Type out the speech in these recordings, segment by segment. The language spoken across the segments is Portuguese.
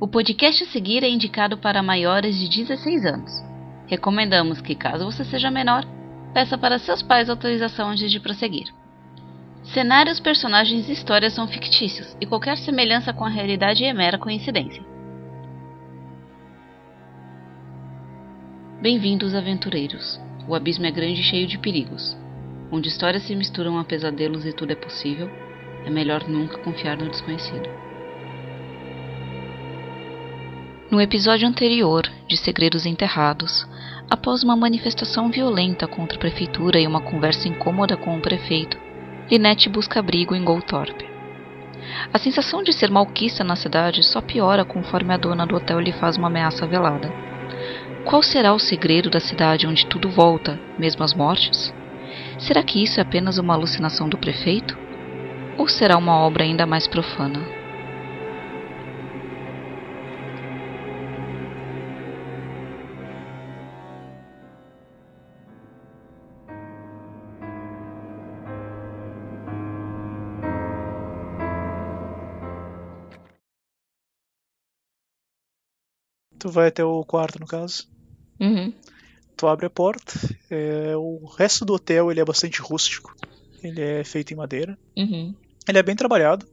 O podcast a seguir é indicado para maiores de 16 anos. Recomendamos que, caso você seja menor, peça para seus pais autorização antes de prosseguir. Cenários, personagens e histórias são fictícios e qualquer semelhança com a realidade é mera coincidência. Bem-vindos, aventureiros. O abismo é grande e cheio de perigos. Onde histórias se misturam a pesadelos e tudo é possível, é melhor nunca confiar no desconhecido. No episódio anterior de Segredos Enterrados, após uma manifestação violenta contra a prefeitura e uma conversa incômoda com o prefeito, Linette busca abrigo em Goldthorpe. A sensação de ser malquista na cidade só piora conforme a dona do hotel lhe faz uma ameaça velada. Qual será o segredo da cidade onde tudo volta, mesmo as mortes? Será que isso é apenas uma alucinação do prefeito? Ou será uma obra ainda mais profana? Tu vai até o quarto, no caso. Uhum. Tu abre a porta. É, o resto do hotel ele é bastante rústico. Ele é feito em madeira. Uhum. Ele é bem trabalhado.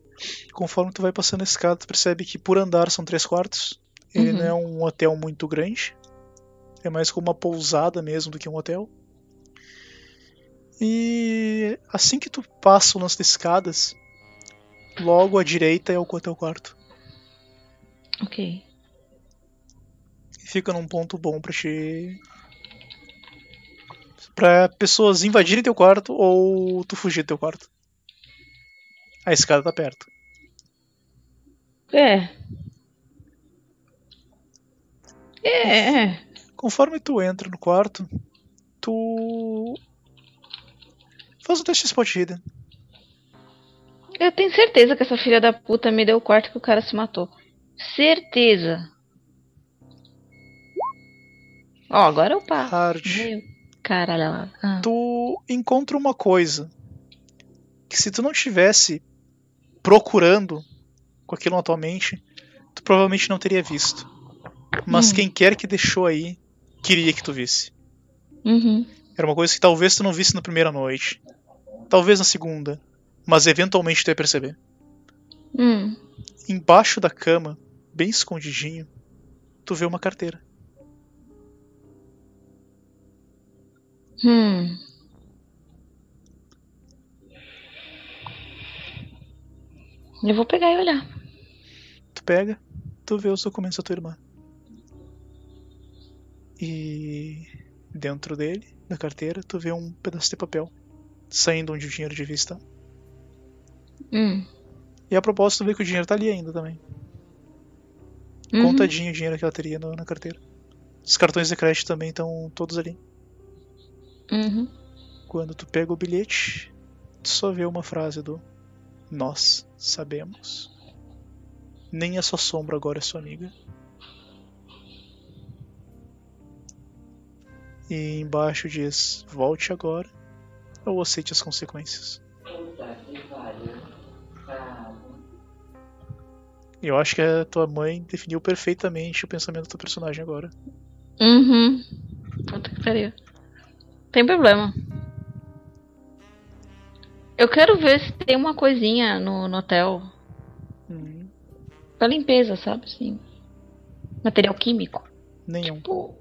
Conforme tu vai passando a escada, tu percebe que por andar são três quartos. Ele Uhum. não é um hotel muito grande. É mais como uma pousada mesmo do que um hotel. E assim que tu passa o lance das escadas, logo à direita é o teu quarto. Ok. E fica num ponto bom pra te. Pra pessoas invadirem teu quarto ou tu fugir do teu quarto. A escada tá perto. É. É. é. Conforme tu entra no quarto, tu. Faz um teste de spot hidden. Eu tenho certeza que essa filha da puta me deu o quarto que o cara se matou. Certeza. Ó, agora eu passo. Hard. Caralho. Ah. Tu encontra uma coisa que se tu não tivesse procurando com aquilo na tua mente, tu provavelmente não teria visto. Mas Hum. quem quer que deixou aí queria que tu visse. Uhum. Era uma coisa que talvez tu não visse na primeira noite. Talvez na segunda. Mas eventualmente tu ia perceber. Hum. Embaixo da cama, bem escondidinho, tu vê uma carteira. Hum. Eu vou pegar e olhar. Tu pega, tu vê os documentos da tua irmã. E dentro dele, da carteira, tu vê um pedaço de papel saindo onde o dinheiro devia estar. Hum. E a propósito, tu vê que o dinheiro tá ali ainda também. Uhum. Contadinho o dinheiro que ela teria na carteira. Os cartões de crédito também estão todos ali. Uhum. Quando tu pega o bilhete, tu só vê uma frase do Nós sabemos. Nem a sua sombra agora é sua amiga. E embaixo diz: Volte agora ou aceite as consequências. Eu acho que a tua mãe definiu perfeitamente o pensamento do teu personagem agora. Uhum. Puta que pariu. Tem problema. Eu quero ver se tem uma coisinha no, no hotel Hum, pra limpeza, sabe? Assim. Material químico. nenhum. Tipo,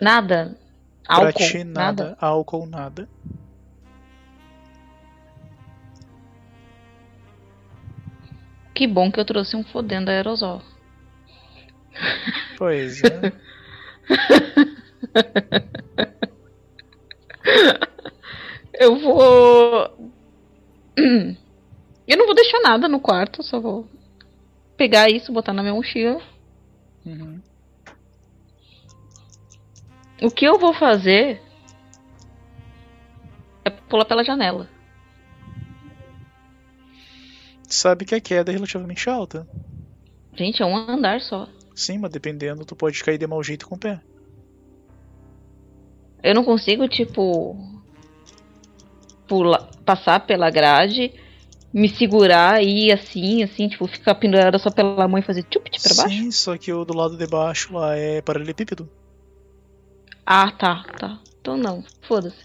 nada. Pra Álcool. ti, nada. Álcool, nada. Que bom que eu trouxe um fodendo aerosol. Pois é. Eu vou. Eu não vou deixar nada no quarto, só vou pegar isso, botar na minha mochila. Uhum. O que eu vou fazer é pular pela janela. Sabe que a queda é relativamente alta. Gente, é um andar só. Sim, mas dependendo, tu pode cair de mau jeito com o pé. Eu não consigo, tipo. Pular, passar pela grade, me segurar e ir assim, assim, tipo, ficar pendurada só pela mão e fazer tchup pra baixo? Sim, só que o do lado de baixo lá é paralelepípedo. Ah, tá, tá. Então não, foda-se.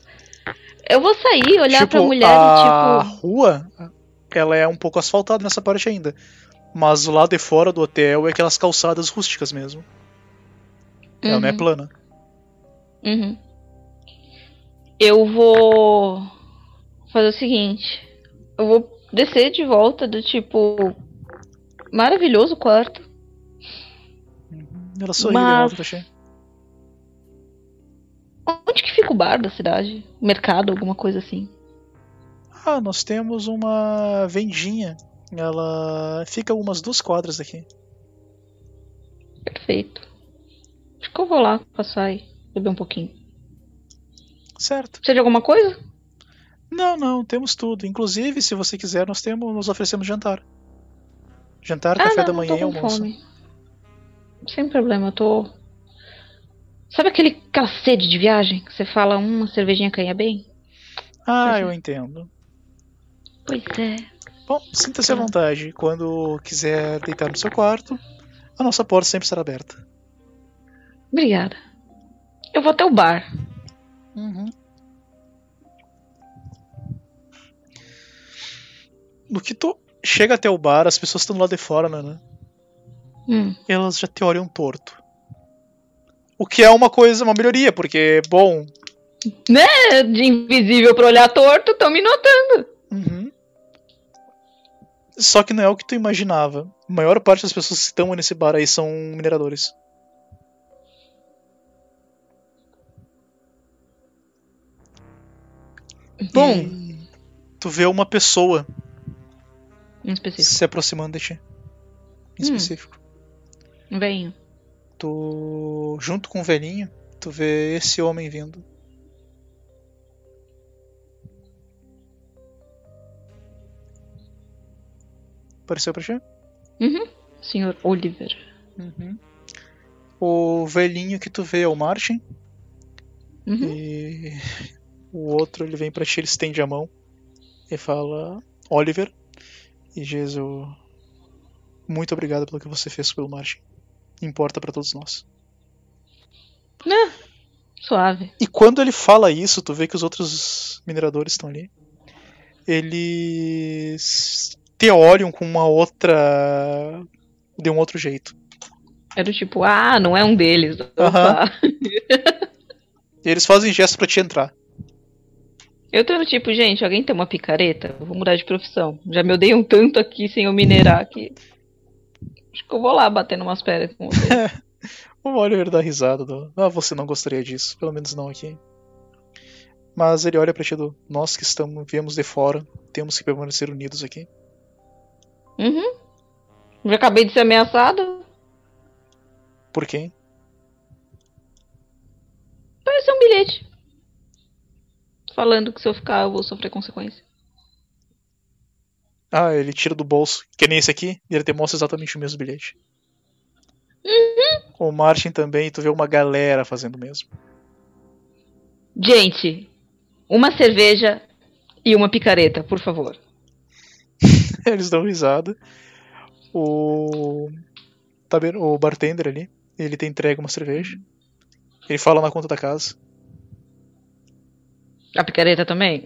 Eu vou sair, olhar tipo, pra mulher a e tipo. rua, ela é um pouco asfaltada nessa parte ainda. Mas o lado de fora do hotel é aquelas calçadas rústicas mesmo. Ela não é Uhum. plana. Uhum. Eu vou fazer o seguinte. Eu vou descer de volta do tipo. Maravilhoso quarto. Ela sorri Mas- de pra ti. Onde que fica o bar da cidade? Mercado, alguma coisa assim. Ah, nós temos uma vendinha. Ela fica umas duas quadras daqui. Perfeito. Acho que eu vou lá passar e beber um pouquinho. Certo. Precisa de alguma coisa? Não, não, temos tudo. Inclusive, se você quiser, nós temos, nós oferecemos jantar. Jantar, ah, café não, da manhã e almoço. fome. Sem problema, eu tô. Sabe aquele, aquela sede de viagem? Que você fala uma cervejinha canha bem? Ah, eu entendo. Pois é. Bom, sinta-se à Tá. vontade. Quando quiser deitar no seu quarto, a nossa porta sempre estará aberta. Obrigada. Eu vou até o bar. Uhum. No que tu chega até o bar, as pessoas estão lá de fora, né? né? Hum. Elas já te olham torto. O que é uma coisa, uma melhoria, porque, bom. É, de invisível pra olhar torto, tão me notando. uhum. Só que não é o que tu imaginava. A maior parte das pessoas que estão nesse bar aí são mineradores. Bom, E tu vê uma pessoa em específico. se aproximando de ti. Em Hum. específico. Venho. Tu, junto com o velhinho, tu vê esse homem vindo. Apareceu pra ti? Uhum. Senhor Oliver. Uhum. O velhinho que tu vê é o Martin. Uhum. E o outro ele vem pra ti, ele estende a mão e fala: Oliver. E Jesus, muito obrigado pelo que você fez pelo Martin. Importa pra todos nós. Suave. E quando ele fala isso, tu vê que os outros mineradores estão ali. Eles te olham com uma outra. de um outro jeito. Era do tipo, ah, não é um deles. E eles fazem gesto pra te entrar. Eu tô no tipo, gente, alguém tem uma picareta? Eu vou mudar de profissão. Já me odeiam tanto aqui sem eu minerar que. Acho que eu vou lá bater numas pedras com você. O Oliver dá risada. Do, ah, você não gostaria disso. Pelo menos não aqui. Mas ele olha pra ti do. Nós que estamos, viemos de fora, temos que permanecer unidos aqui. uhum. Já acabei de ser ameaçado. Por quem? Apareceu um bilhete. Falando que se eu ficar eu vou sofrer consequência. Ah, ele tira do bolso, que nem esse aqui, e ele te mostra exatamente o mesmo bilhete. O Martin também, tu vê uma galera fazendo o mesmo. Gente, uma cerveja e uma picareta, por favor. Eles dão risada. O. Tá? O bartender ali, ele te entrega uma cerveja. Ele fala na conta da casa. A picareta também?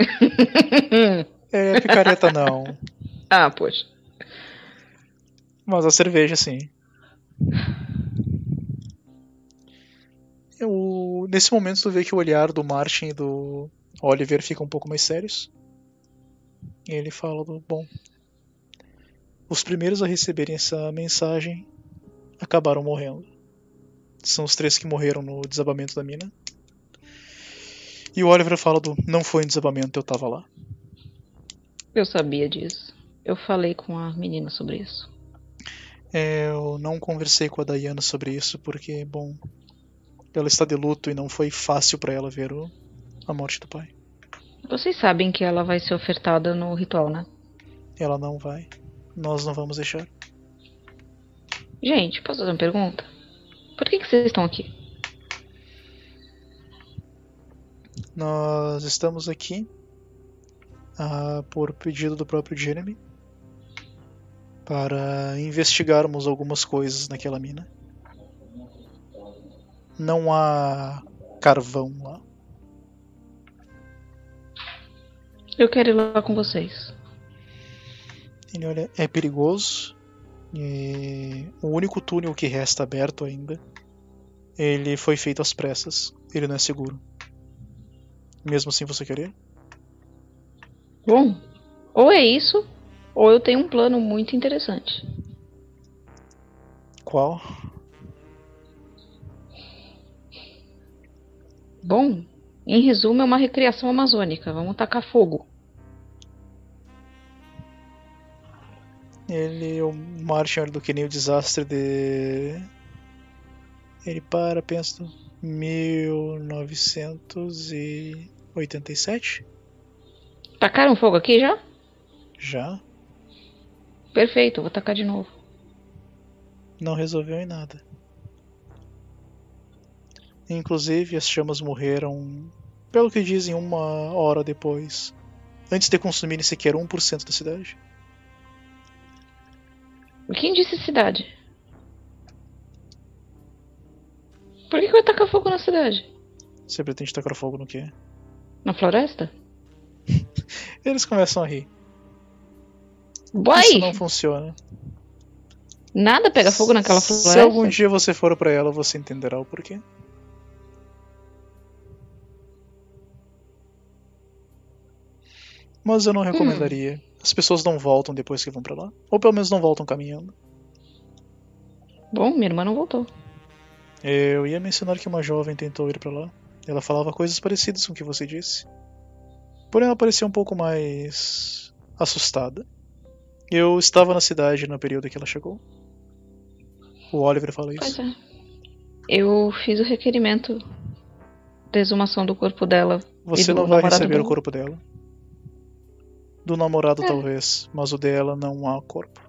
É, picareta não. ah, poxa. Mas a cerveja sim. Eu, nesse momento tu vê que o olhar do Martin e do Oliver fica um pouco mais sérios. E ele fala do bom. Os primeiros a receberem essa mensagem acabaram morrendo. São os três que morreram no desabamento da mina. E o Oliver fala do não foi um desabamento, eu tava lá. Eu sabia disso. Eu falei com a menina sobre isso. É, Eu não conversei com a Diana sobre isso porque, bom, ela está de luto e não foi fácil para ela ver o- a morte do pai. Vocês sabem que ela vai ser ofertada no ritual, né? Ela não vai. Nós não vamos deixar. Gente, posso fazer uma pergunta? Por que, que vocês estão aqui? Nós estamos aqui ah, por pedido do próprio Jeremy. para investigarmos algumas coisas naquela mina. Não há carvão lá. Eu quero ir lá com vocês. Ele olha, é perigoso. E o único túnel que resta aberto ainda, ele foi feito às pressas. Ele não é seguro. Mesmo assim você querer? Bom, ou é isso, ou eu tenho um plano muito interessante. Qual? Bom, em resumo, é uma recriação amazônica. Vamos tacar fogo. Ele, o Martian olha do que nem o desastre de. Ele para, pensa. 1987? Tacaram fogo aqui já? Já? Perfeito, vou tacar de novo. Não resolveu em nada. Inclusive, as chamas morreram, pelo que dizem, uma hora depois, antes de consumirem sequer 1% da cidade. Quem disse cidade? Por que, que vai tacar fogo na cidade? Você pretende tacar fogo no quê? Na floresta? Eles começam a rir. Uai! Isso não funciona. Nada pega fogo naquela floresta. Se algum dia você for pra ela, você entenderá o porquê. Mas eu não recomendaria. As pessoas não voltam depois que vão pra lá. Ou pelo menos não voltam caminhando. Bom, minha irmã não voltou. Eu ia mencionar que uma jovem tentou ir pra lá. Ela falava coisas parecidas com o que você disse. Porém, ela parecia um pouco mais assustada. Eu estava na cidade no período que ela chegou. O Oliver fala Pois isso. é. Eu fiz o requerimento de exumação do corpo dela. Você do não vai receber o dela? corpo dela. Do namorado, É. talvez, mas o dela não há corpo.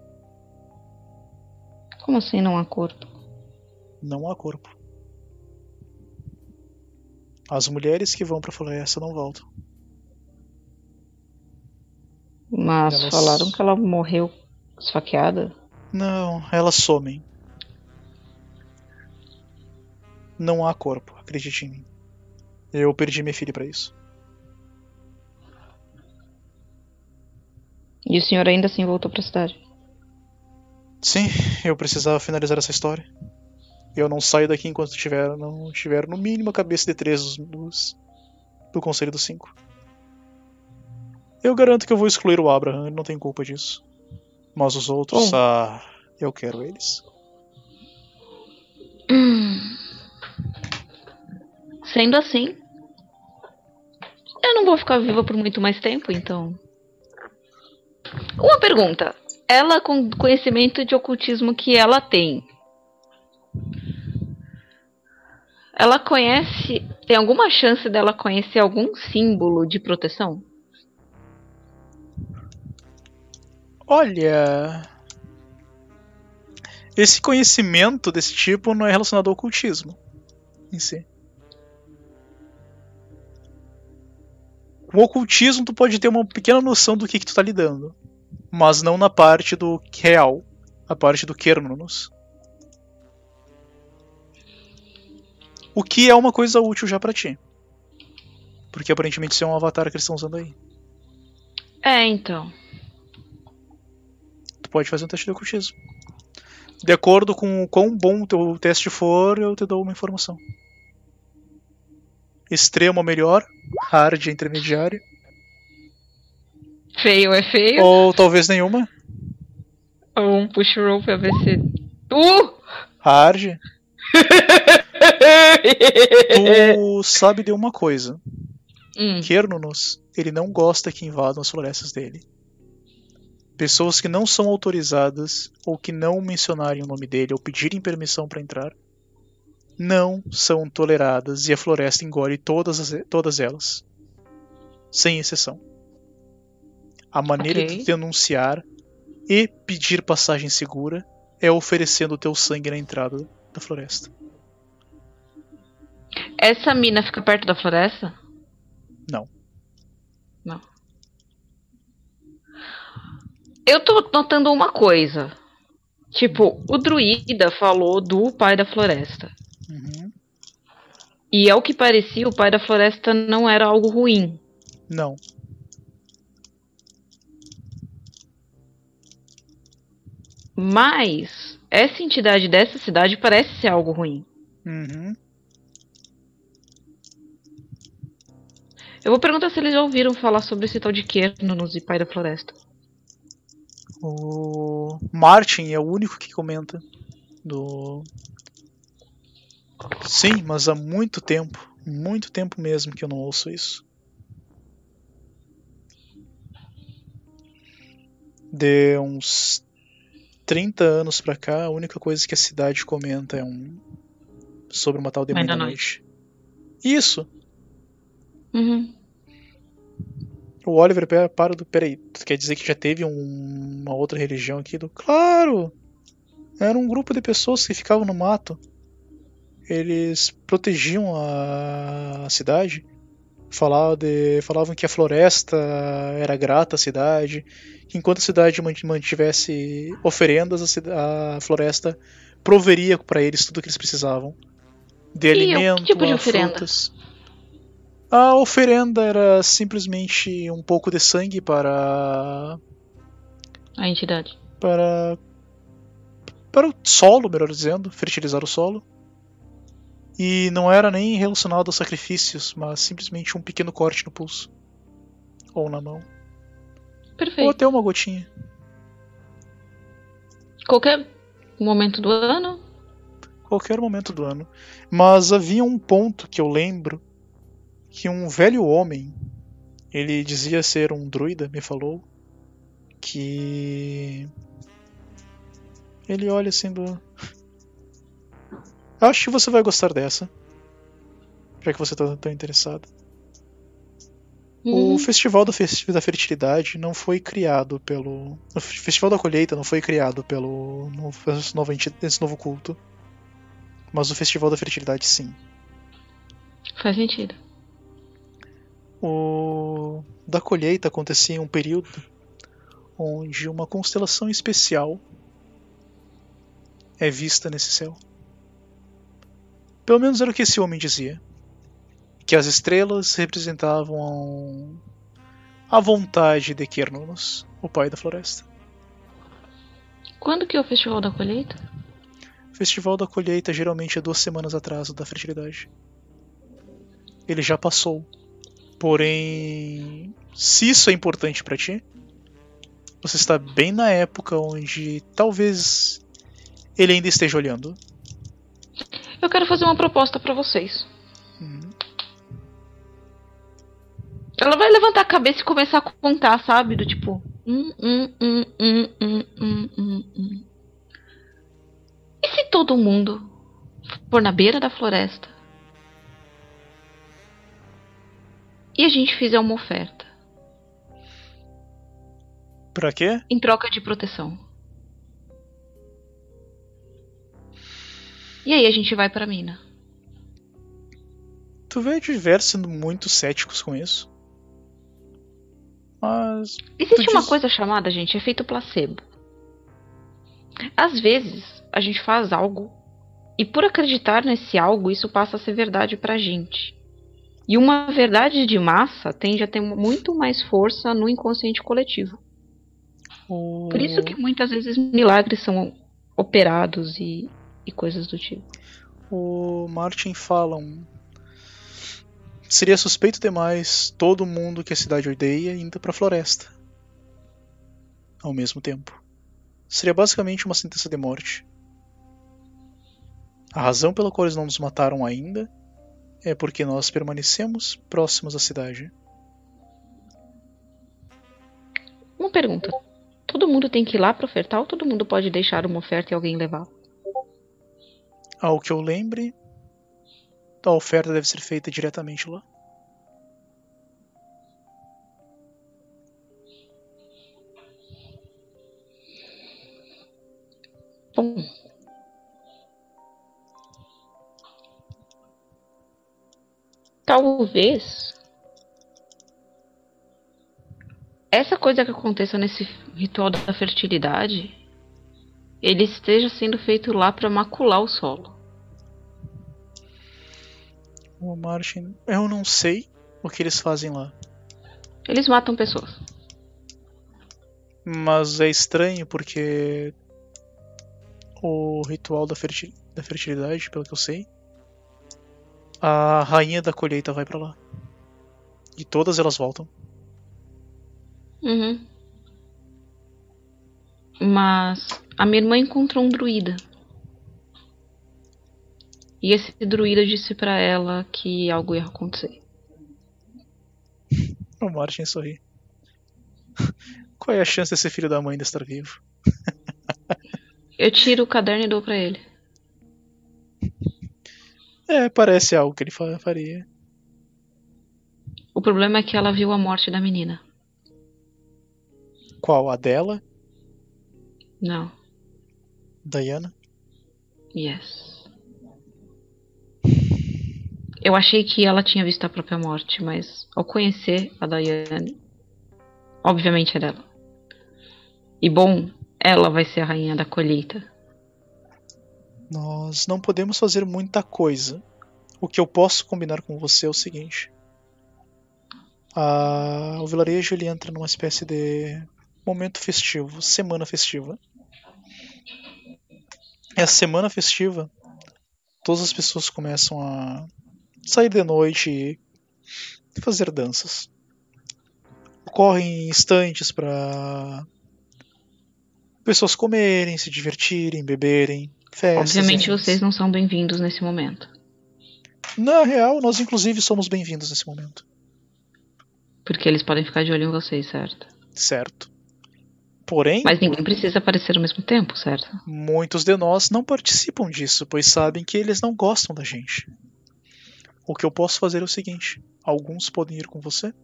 Como assim não há corpo? Não há corpo. As mulheres que vão pra floresta não voltam. Mas Elas- falaram que ela morreu esfaqueada. Não, elas somem. Não há corpo, acredite em mim. Eu perdi minha filha pra isso. E o senhor ainda assim voltou pra cidade. Sim, eu precisava finalizar essa história. Eu não saio daqui enquanto tiver, não tiver no mínimo a cabeça de três dos, do Conselho dos Cinco. Eu garanto que eu vou excluir o Abraham, ele não tem culpa disso. Mas os outros, Bom. ah, eu quero eles. Sendo assim, eu não vou ficar viva por muito mais tempo, então. Uma pergunta. Ela, com o conhecimento de ocultismo que ela tem, ela conhece. Tem alguma chance dela conhecer algum símbolo de proteção? Olha. Esse conhecimento desse tipo não é relacionado ao ocultismo em si. O ocultismo tu pode ter uma pequena noção do que, que tu tá lidando, mas não na parte do real, a parte do Kernunos. O que é uma coisa útil já pra ti. Porque aparentemente isso é um avatar que eles estão usando aí. É, então. Tu pode fazer um teste de ocultismo. De acordo com o quão bom o teu teste for, eu te dou uma informação. Extremo é melhor, hard é intermediário, Feio é feio. ou talvez nenhuma. Ou um push roll pra ver se. Uh! Hard. Tu sabe de uma coisa. Hum, Kernunos, ele não gosta que invadam as florestas dele. Pessoas que não são autorizadas ou que não mencionarem o nome dele ou pedirem permissão para entrar não são toleradas e a floresta engole todas, as- todas elas, sem exceção. A maneira Ok. de denunciar e pedir passagem segura é oferecendo o teu sangue na entrada da floresta. Essa mina fica perto da floresta? Não. Não. Eu tô notando uma coisa. Tipo, o druida falou do pai da floresta. Uhum. E ao que parecia, o pai da floresta não era algo ruim. Não. Mas essa entidade dessa cidade parece ser algo ruim. Uhum. Eu vou perguntar se eles já ouviram falar sobre esse tal de Kernos e Pai da Floresta. O Martin é o único que comenta do. Sim, mas há muito tempo, muito tempo mesmo que eu não ouço isso. De uns 30 anos pra cá, a única coisa que a cidade comenta é um sobre uma tal de Mãe mãe da da noite. Isso. Uhum. O Oliver para do. Peraí, tu quer dizer que já teve um- uma outra religião aqui? Do, claro! Era um grupo de pessoas que ficavam no mato. Eles protegiam a, a cidade. Falavam, de, falavam que a floresta era grata à cidade. Que enquanto a cidade man- mantivesse oferendas, a, a floresta proveria para eles tudo o que eles precisavam. De E que alimento, tipo de a oferenda? frutas. A oferenda era simplesmente um pouco de sangue para A entidade. para para o solo, melhor dizendo, fertilizar o solo. E não era nem relacionado a sacrifícios, mas simplesmente um pequeno corte no pulso ou na mão, ou Perfeito. até uma gotinha. Qualquer momento do ano. qualquer momento do ano. Mas havia um ponto que eu lembro que um velho homem, ele dizia ser um druida, me falou que ele olha assim do Acho que você vai gostar dessa. Já que você tá tão interessado. Uhum. O Festival da, Fertilidade não foi criado pelo. O Festival da Colheita não foi criado pelo esse novo esse novo culto. Mas o Festival da Fertilidade sim. Faz sentido. O da colheita acontecia em um período onde uma constelação especial é vista nesse céu. Pelo menos era o que esse homem dizia. Que as estrelas representavam a vontade de Kernunos, o pai da floresta. Quando que é o Festival da Colheita? O Festival da colheita geralmente é duas semanas atrás da fertilidade. Ele já passou. Porém, se isso é importante pra ti, você está bem na época onde talvez ele ainda esteja olhando. Eu quero fazer uma proposta pra vocês. Hum. Ela vai levantar a cabeça e começar a contar, sabe? Do tipo. Hum, hum, hum, hum, hum, hum, hum, hum. E se todo mundo for na beira da floresta e a gente fizer uma oferta Pra quê? em troca de proteção? E aí a gente vai pra mina. Tu vê diversos sendo muito céticos com isso. Mas. Existe uma diz- coisa chamada, gente, efeito placebo. Às vezes, a gente faz algo e por acreditar nesse algo, isso passa a ser verdade pra gente. E uma verdade de massa tende a ter muito mais força no inconsciente coletivo. O... Por isso que muitas vezes milagres são operados e, e coisas do tipo. O Martin fala um... Seria suspeito demais todo mundo que a cidade odeia indo pra floresta. Ao mesmo tempo. Seria basicamente uma sentença de morte. A razão pela qual eles não nos mataram ainda é porque nós permanecemos próximos à cidade. Uma pergunta. Todo mundo tem que ir lá pra ofertar ou todo mundo pode deixar uma oferta e alguém levar? Ao que eu lembre, a oferta deve ser feita diretamente lá. Talvez essa coisa que aconteça nesse ritual da fertilidade, ele esteja sendo feito lá para macular o solo. O Martin, eu não sei o que eles fazem lá. Eles matam pessoas. Mas é estranho porque o ritual da, fertil da fertilidade, pelo que eu sei, a rainha da colheita vai para lá. E todas elas voltam. Uhum. Mas a minha irmã encontrou um druida. E esse druida disse para ela que algo ia acontecer. O Martin sorri. Qual é a chance desse filho da mãe de estar vivo? Eu tiro o caderno e dou pra ele. É, parece algo que ele faria. O problema é que ela viu a morte da menina. Qual? A dela? Não. Diana? Yes. Eu achei que ela tinha visto a própria morte, mas ao conhecer a Diane, obviamente é dela. E bom, ela vai ser a rainha da colheita. Nós não podemos fazer muita coisa. O que eu posso combinar com você é o seguinte: a... o vilarejo ele entra numa espécie de momento festivo, semana festiva. E a semana festiva, todas as pessoas começam a sair de noite e fazer danças. Ocorrem instantes para pessoas comerem, se divertirem, beberem, festas. Obviamente vocês não são bem-vindos nesse momento. Na real, nós inclusive somos bem-vindos nesse momento. Porque eles podem ficar de olho em vocês, certo? Certo. Porém. Mas ninguém precisa aparecer ao mesmo tempo, certo? Muitos de nós não participam disso, pois sabem que eles não gostam da gente. O que eu posso fazer é o seguinte: alguns podem ir com você,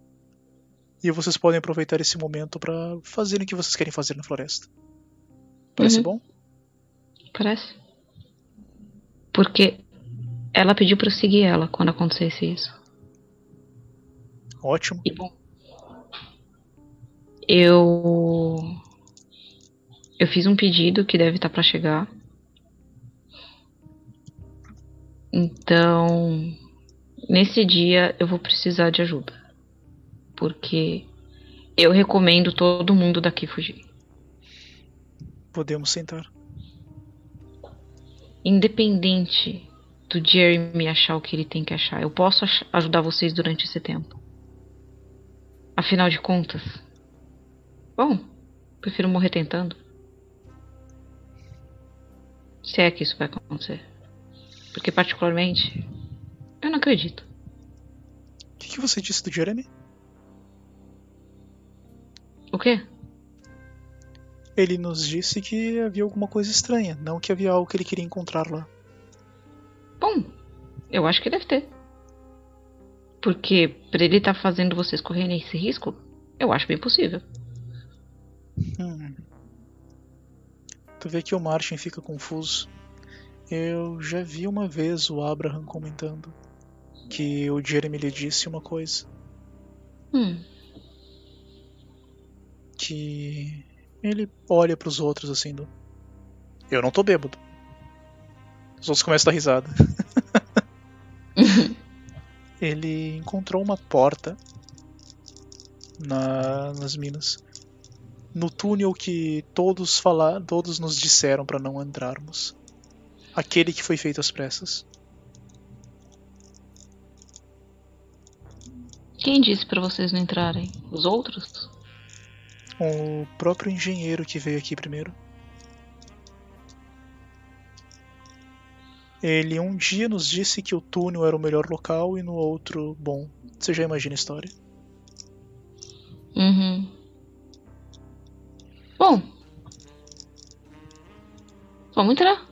e vocês podem aproveitar esse momento para fazer o que vocês querem fazer na floresta. Parece uhum. bom? Parece. Porque ela pediu para eu seguir ela quando acontecesse isso. Ótimo. E bom. Eu eu fiz um pedido que deve estar tá para chegar. Então, nesse dia eu vou precisar de ajuda. Porque eu recomendo todo mundo daqui fugir. Podemos sentar. Independente do Jeremy achar o que ele tem que achar, eu posso ajudar vocês durante esse tempo. Afinal de contas, bom, prefiro morrer tentando. Se é que isso vai acontecer. Porque, particularmente, eu não acredito. O que, que você disse do Jeremy? O quê? Ele nos disse que havia alguma coisa estranha, não que havia algo que ele queria encontrar lá. Bom, eu acho que deve ter. Porque para ele estar tá fazendo vocês correrem esse risco, eu acho bem possível. Hum. Tu vê que o Martin fica confuso. Eu já vi uma vez o Abraham comentando que o Jeremy lhe disse uma coisa. Hum. Que ele olha para os outros assim do. Eu não tô bêbado. Os outros começam a dar risada. ele encontrou uma porta na, nas minas. No túnel que todos falar, todos nos disseram para não entrarmos. Aquele que foi feito às pressas. Quem disse para vocês não entrarem? Os outros? O próprio engenheiro que veio aqui primeiro. Ele um dia nos disse que o túnel era o melhor local e no outro, bom, você já imagina a história. Uhum. Bom. Vamos entrar.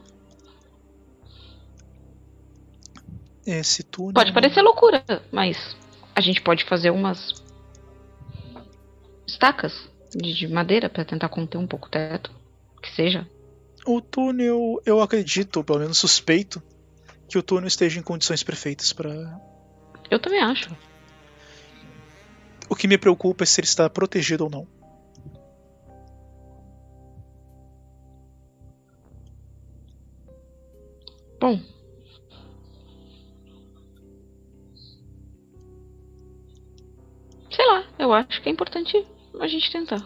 Esse túnel. Pode parecer loucura, mas a gente pode fazer umas estacas de, de madeira para tentar conter um pouco o teto, que seja. O túnel, eu acredito, pelo menos suspeito, que o túnel esteja em condições perfeitas para. Eu também acho. O que me preocupa é se ele está protegido ou não. Bom. Sei lá, eu acho que é importante a gente tentar.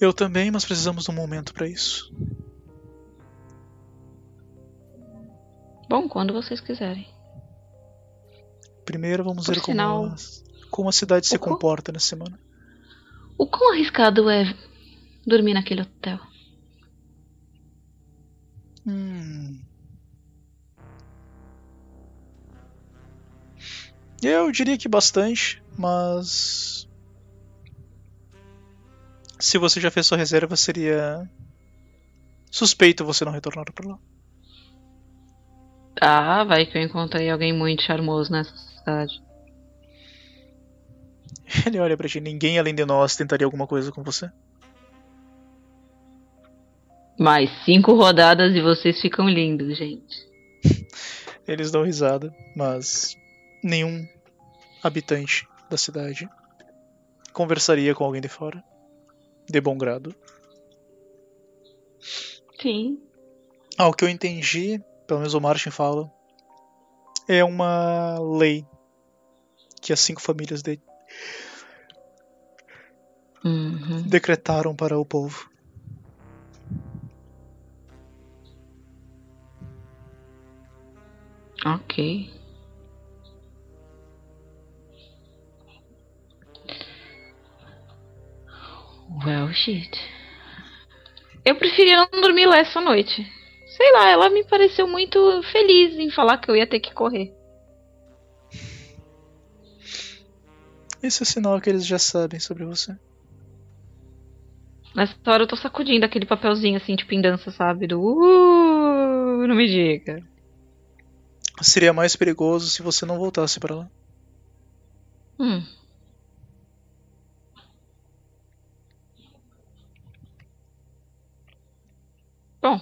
Eu também, mas precisamos de um momento para isso. Bom, quando vocês quiserem. Primeiro vamos Por ver sinal, como, a, como a cidade se o co- comporta nessa semana. O quão arriscado é dormir naquele hotel? Hum. Eu diria que bastante, mas. Se você já fez sua reserva, seria. Suspeito você não retornar pra lá. Ah, vai que eu encontrei alguém muito charmoso nessa cidade. Ele olha pra ti, ninguém além de nós tentaria alguma coisa com você. Mais cinco rodadas e vocês ficam lindos, gente. Eles dão risada, mas nenhum habitante da cidade conversaria com alguém de fora. De bom grado. Sim. Ah, o que eu entendi, pelo menos o Martin fala, é uma lei que as cinco famílias de- Uhum. decretaram para o povo. Ok. Well, shit. Eu preferia não dormir lá essa noite. Sei lá, ela me pareceu muito feliz em falar que eu ia ter que correr. Esse é sinal que eles já sabem sobre você. Nessa hora eu tô sacudindo aquele papelzinho assim, tipo em dança, sabe? Do uh, não me diga. Seria mais perigoso se você não voltasse para lá. Hum. Bom,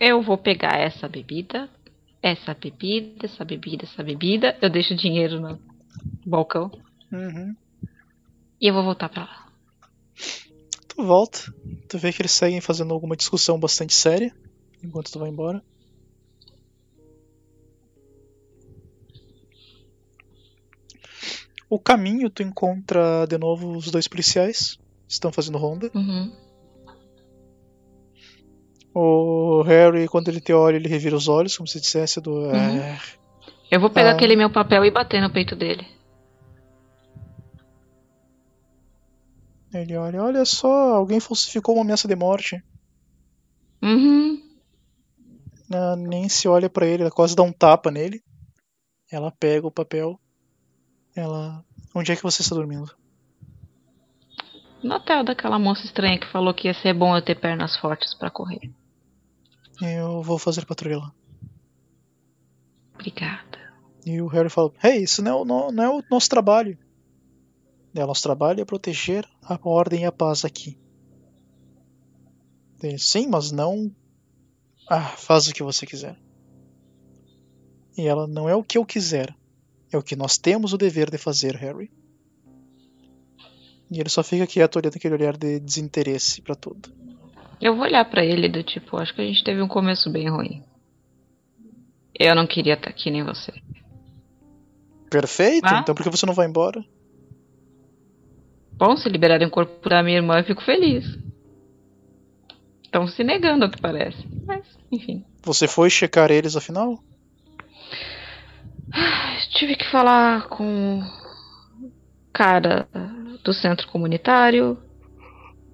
eu vou pegar essa bebida, essa bebida, essa bebida, essa bebida. Eu deixo o dinheiro no balcão Uhum. e eu vou voltar pra lá. Tu volta, tu vê que eles seguem fazendo alguma discussão bastante séria enquanto tu vai embora. O caminho tu encontra de novo os dois policiais, estão fazendo ronda. Uhum. O Harry, quando ele te olha, ele revira os olhos, como se dissesse do. "É, Eu vou pegar Ah. aquele meu papel e bater no peito dele. Ele olha, olha só, alguém falsificou uma ameaça de morte. Uhum. A Nancy olha pra ele, ela quase dá um tapa nele. Ela pega o papel. Ela. Onde é que você está dormindo? No hotel daquela moça estranha que falou que ia ser bom eu ter pernas fortes pra correr. Eu vou fazer patrulha lá. Obrigada. E o Harry fala: Hey, isso não é, o, não, não é o nosso trabalho. É, o nosso trabalho é proteger a ordem e a paz aqui. Ele, Sim, mas não. Ah, faz o que você quiser. E ela: Não é o que eu quiser. É o que nós temos o dever de fazer, Harry. E ele só fica quieto olhando aquele olhar de desinteresse pra tudo. Eu vou olhar pra ele do tipo, acho que a gente teve um começo bem ruim. Eu não queria estar aqui nem você. Perfeito? Ah. Então por que você não vai embora? Bom, se liberarem o corpo da minha irmã, eu fico feliz. Estão se negando ao que parece. Mas, enfim. Você foi checar eles afinal? Tive que falar com o cara do centro comunitário.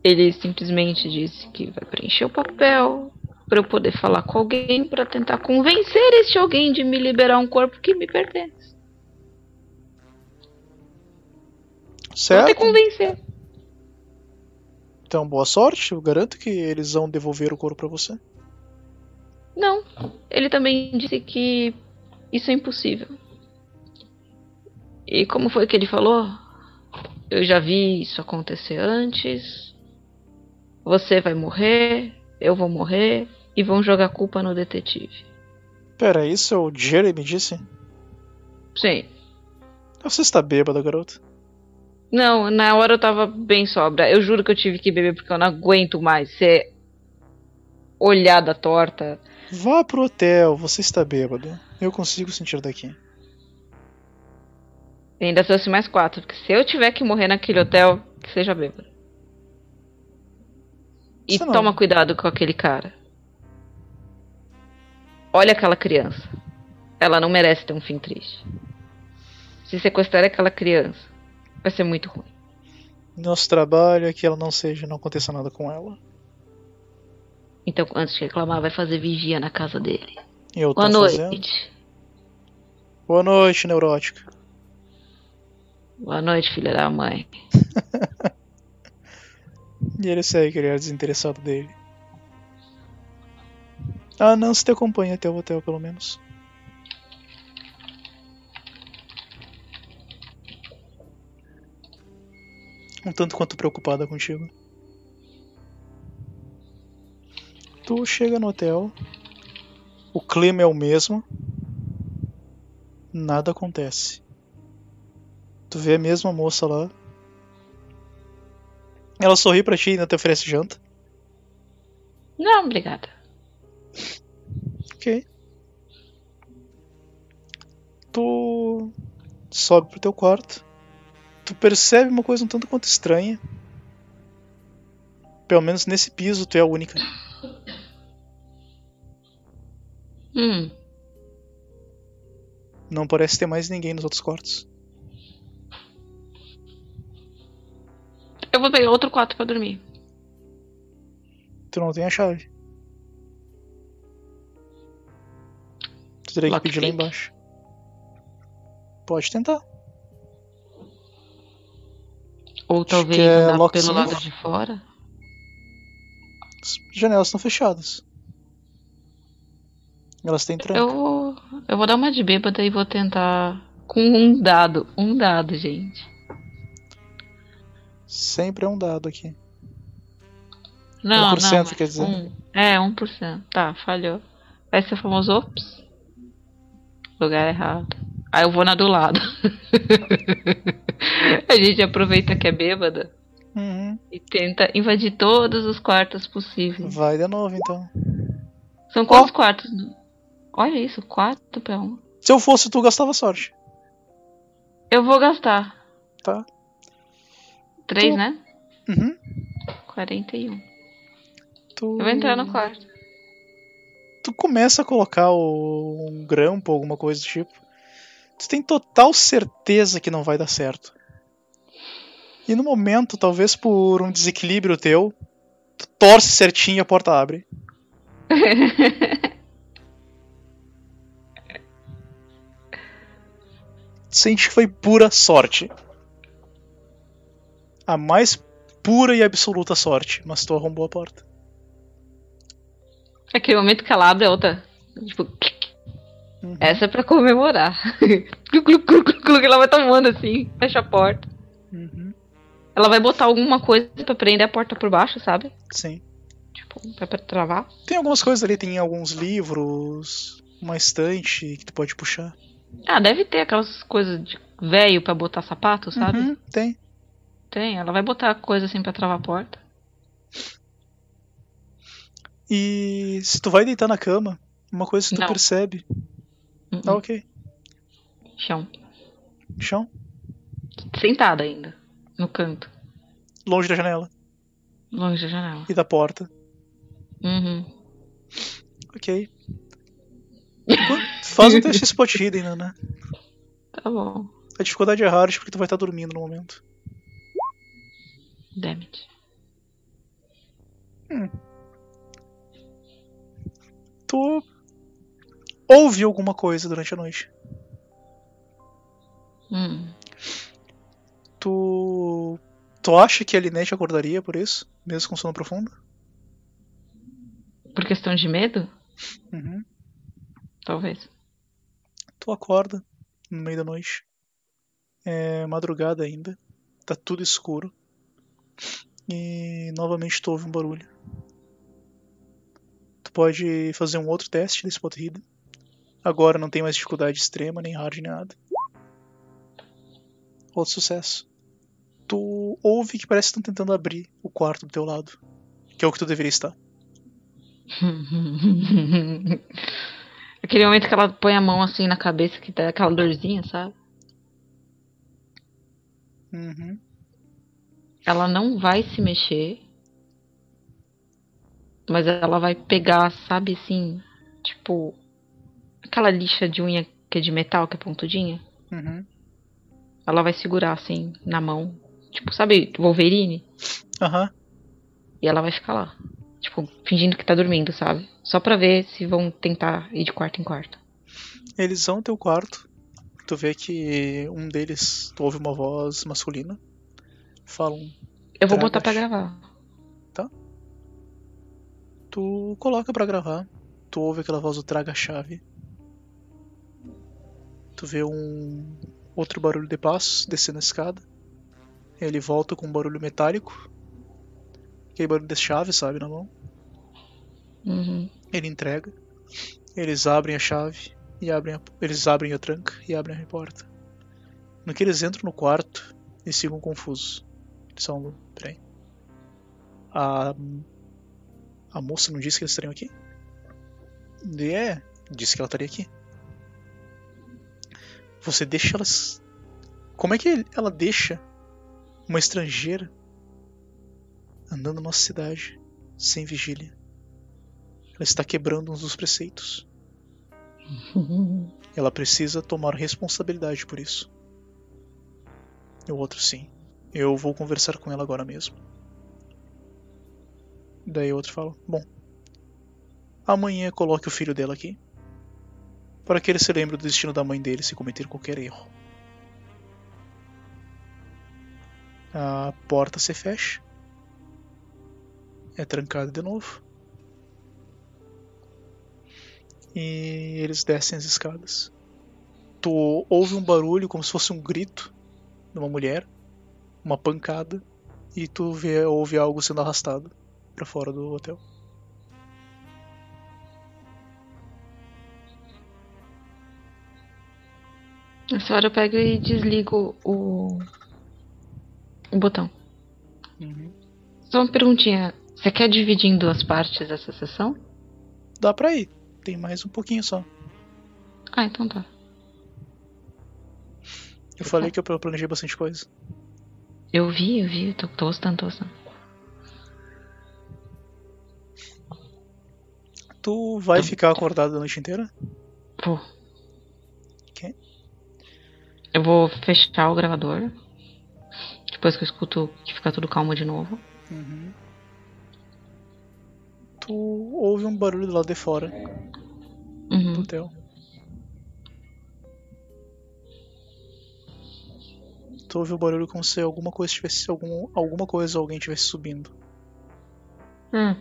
Ele simplesmente disse que vai preencher o papel para eu poder falar com alguém para tentar convencer este alguém de me liberar um corpo que me pertence. Vou ter Certo? convencer. Então, boa sorte. Eu garanto que eles vão devolver o couro pra você. Não, ele também disse que isso é impossível. E como foi que ele falou? Eu já vi isso acontecer antes. Você vai morrer, eu vou morrer e vão jogar a culpa no detetive. Pera, isso é o Jeremy disse? Sim, Você está bêbada, garoto. Não, na hora eu tava bem sobra. Eu juro que eu tive que beber porque eu não aguento mais ser olhada torta. Vá pro hotel, você está bêbado. Eu consigo sentir daqui. E ainda trouxe mais quatro, porque se eu tiver que morrer naquele hotel, que seja bêbado. E Você não- toma cuidado com aquele cara. Olha aquela criança. Ela não merece ter um fim triste. Se sequestrar aquela criança, vai ser muito ruim. Nosso trabalho é que ela não seja, não aconteça nada com ela. Então, antes de reclamar, vai fazer vigia na casa dele. Eu Boa noite. fazendo. Boa noite, neurótica. Boa noite, filha da mãe. E ele segue, ele era desinteressado dele. Ah, não, se te acompanha até o hotel, pelo menos. Um tanto quanto preocupada contigo. Tu chega no hotel. O clima é o mesmo. Nada acontece. Tu vê a mesma moça lá. Ela sorri pra ti e ainda te oferece janta. Não, obrigada. Ok. Tu sobe pro teu quarto. Tu percebe uma coisa um tanto quanto estranha. Pelo menos nesse piso tu é a única. Hum, Não parece ter mais ninguém nos outros quartos. Eu vou pegar outro quarto pra dormir. Tu não tem a chave. Tu teria que pedir lá embaixo. Pode tentar. Ou talvez que é andar pelo lado de fora. As janelas estão fechadas. Elas têm tranca. Eu, eu vou dar uma de bêbada e vou tentar com um dado. Um dado, gente. Sempre é um dado aqui. Não, 1%, não. quer dizer? Um, é, 1%. Tá, falhou. Vai ser o famoso ops. Lugar errado. Aí eu vou na do lado. A gente aproveita que é bêbada Uhum. e tenta invadir todos os quartos possíveis. Vai de novo então. São quantos quartos? Olha isso, quatro pra um. Se eu fosse tu, gastava sorte. Eu vou gastar. Tá? Três, Tu- né? Uhum. 41. Tu... Eu vou entrar no quarto. Tu começa a colocar o... um grampo, alguma coisa do tipo. Tu tem total certeza que não vai dar certo. E no momento, talvez por um desequilíbrio teu, tu torce certinho e a porta abre. Tu sente que foi pura sorte. A mais pura e absoluta sorte, mas tu arrombou a porta. Aquele momento que ela abre é outra. Tipo, Uhum. essa é pra comemorar. Ela vai tomando assim, fecha a porta. Uhum. Ela vai botar alguma coisa pra prender a porta por baixo, sabe? Sim. Tipo, pra, pra travar. Tem algumas coisas ali, tem alguns livros, uma estante que tu pode puxar. Ah, deve ter aquelas coisas de velho pra botar sapato, sabe? Uhum, tem. Tem, ela vai botar coisa assim pra travar a porta. E se tu vai deitar na cama, uma coisa que tu Não. percebe. Uhum. Ah, ok. Chão. Chão. Sentada ainda. No canto. Longe da janela Longe da janela. e da porta. Uhum. Ok. Faz um teste spot hidden, né, né? Tá bom. A dificuldade é hard porque tu vai estar dormindo no momento. Damn it. Tu ouve alguma coisa durante a noite. Hum. Tu. Tu acha que a Linette acordaria por isso? Mesmo com sono profundo? Por questão de medo? Uhum. Talvez. Tu acorda no meio da noite. É madrugada ainda. Tá tudo escuro. E novamente tu ouve um barulho. Tu pode fazer um outro teste de spot hidden. Agora não tem mais dificuldade extrema, nem hard, nem nada. Outro sucesso. Tu ouve que parece que estão tentando abrir o quarto do teu lado. Que é o que tu deveria estar. Aquele momento que ela põe a mão assim na cabeça que dá aquela dorzinha, sabe? Uhum. Ela não vai se mexer. Mas ela vai pegar, sabe assim, tipo. Aquela lixa de unha que é de metal, que é pontudinha. Uhum. Ela vai segurar assim, na mão. Tipo, sabe, Wolverine? Aham. E ela vai ficar lá. Tipo, fingindo que tá dormindo, sabe? Só pra ver se vão tentar ir de quarto em quarto. Eles vão ao teu quarto. Tu vê que um deles, ouve uma voz masculina. Falam. Eu vou botar pra gravar. Tu coloca pra gravar. Tu ouve aquela voz do traga a chave. Tu vê um outro barulho de passos descendo a escada. Ele volta com um barulho metálico. Aquele barulho de chave, sabe, na mão. Uhum. Ele entrega. Eles abrem a chave e abrem a, eles abrem a tranca e abrem a porta. No que eles entram no quarto, eles ficam confusos. São, peraí. A a moça não disse que eles estariam aqui? É, disse que ela estaria aqui. Você deixa elas. Como é que ela deixa uma estrangeira andando na nossa cidade sem vigília? Ela está quebrando um dos preceitos. Ela precisa tomar responsabilidade por isso. E o outro sim. Eu vou conversar com ela agora mesmo. Daí o outro fala: Bom, amanhã coloque o filho dela aqui. Para que ele se lembre do destino da mãe dele se cometer qualquer erro. A porta se fecha. É trancada de novo. E eles descem as escadas. Tu ouve um barulho como se fosse um grito de uma mulher, uma pancada, e tu vê, ouve algo sendo arrastado para fora do hotel. Nessa hora eu pego e desligo o. o botão. Uhum. Só uma perguntinha. Você quer dividir em duas partes essa sessão? Dá pra ir. Tem mais um pouquinho só. Ah, então tá. Eu falei que eu planejei bastante coisa. Eu vi, eu vi, tô, tô gostando, tô gostando. Tu vai ficar acordado a noite inteira? Vou. Ok. Eu vou fechar o gravador. Depois que eu escuto que fica tudo calmo de novo. Uhum. Tu ouve um barulho do lado de fora do Uhum. Tu ouve o barulho como se alguma coisa tivesse. Algum, alguma coisa ou alguém estivesse subindo. Hum.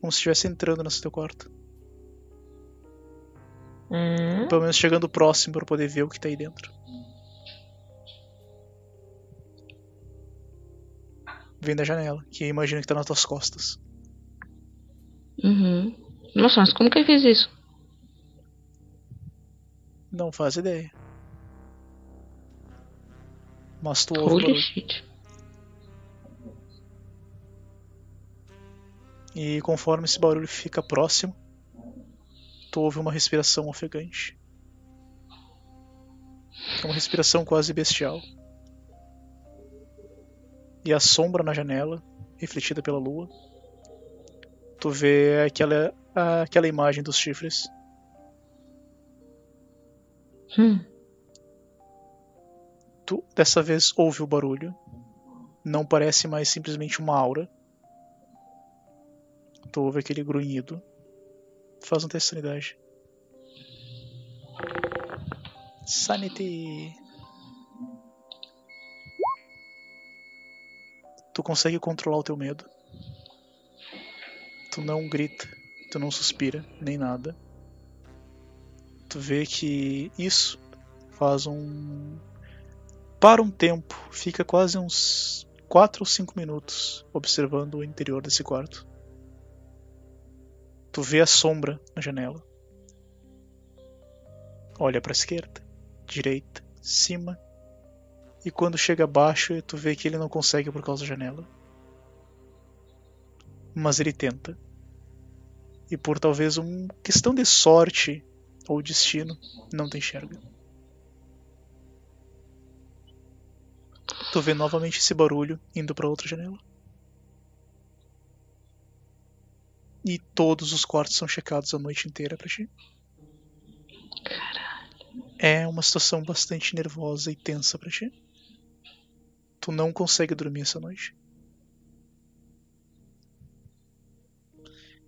Como se estivesse entrando nesse teu quarto. Hum. Pelo menos chegando próximo para poder ver o que tá aí dentro. Vem da janela, que imagina que tá nas tuas costas. Uhum. Nossa, mas como que ele fez isso? Não faz ideia. Mas tu ouve Holy shit. E conforme esse barulho fica próximo, tu ouve uma respiração ofegante. É uma respiração quase bestial. E a sombra na janela, refletida pela lua, tu vê aquela, aquela imagem dos chifres. Hum. Tu dessa vez ouve o barulho. Não parece mais simplesmente uma aura. Tu ouve aquele grunhido. Faz um teste de sanidade. Sanity. Tu consegue controlar o teu medo. Tu não grita, tu não suspira, nem nada. Tu vê que isso faz um. Para um tempo, fica quase uns 4 ou 5 minutos observando o interior desse quarto. Tu vê a sombra na janela. Olha para a esquerda, direita, cima E quando chega abaixo, tu vê que ele não consegue por causa da janela. Mas ele tenta. E por talvez uma questão de sorte ou destino, não te enxerga. Tu vê novamente esse barulho indo para outra janela. E todos os quartos são checados a noite inteira pra ti. Caralho. É uma situação bastante nervosa e tensa pra ti. Tu não consegue dormir essa noite.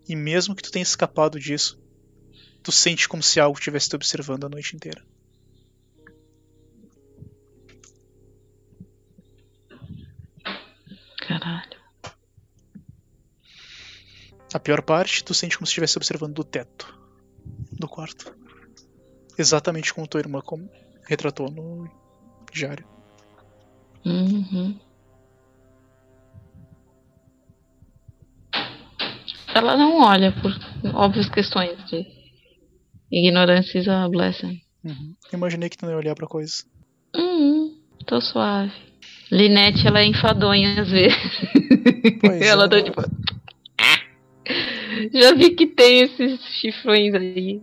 E mesmo que tu tenha escapado disso, tu sente como se algo estivesse te observando a noite inteira. Pior parte, tu sente como se estivesse observando do teto do quarto. Exatamente como tua irmã como retratou no diário. Uhum. Ela não olha por óbvias questões de ignorância a blessing. Uhum. Imaginei que tu não ia olhar pra coisa. Uhum. Tô suave. Linette, ela é enfadonha às vezes. Pois ela é. tá tipo. Já vi que tem esses chifrões aí.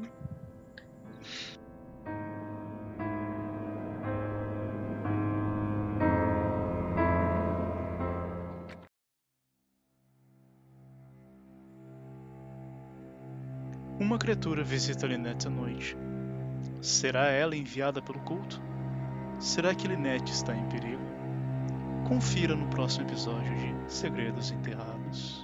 Uma criatura visita Lynette à noite. Será ela enviada pelo culto? Será que Lynette está em perigo? Confira no próximo episódio de Segredos Enterrados.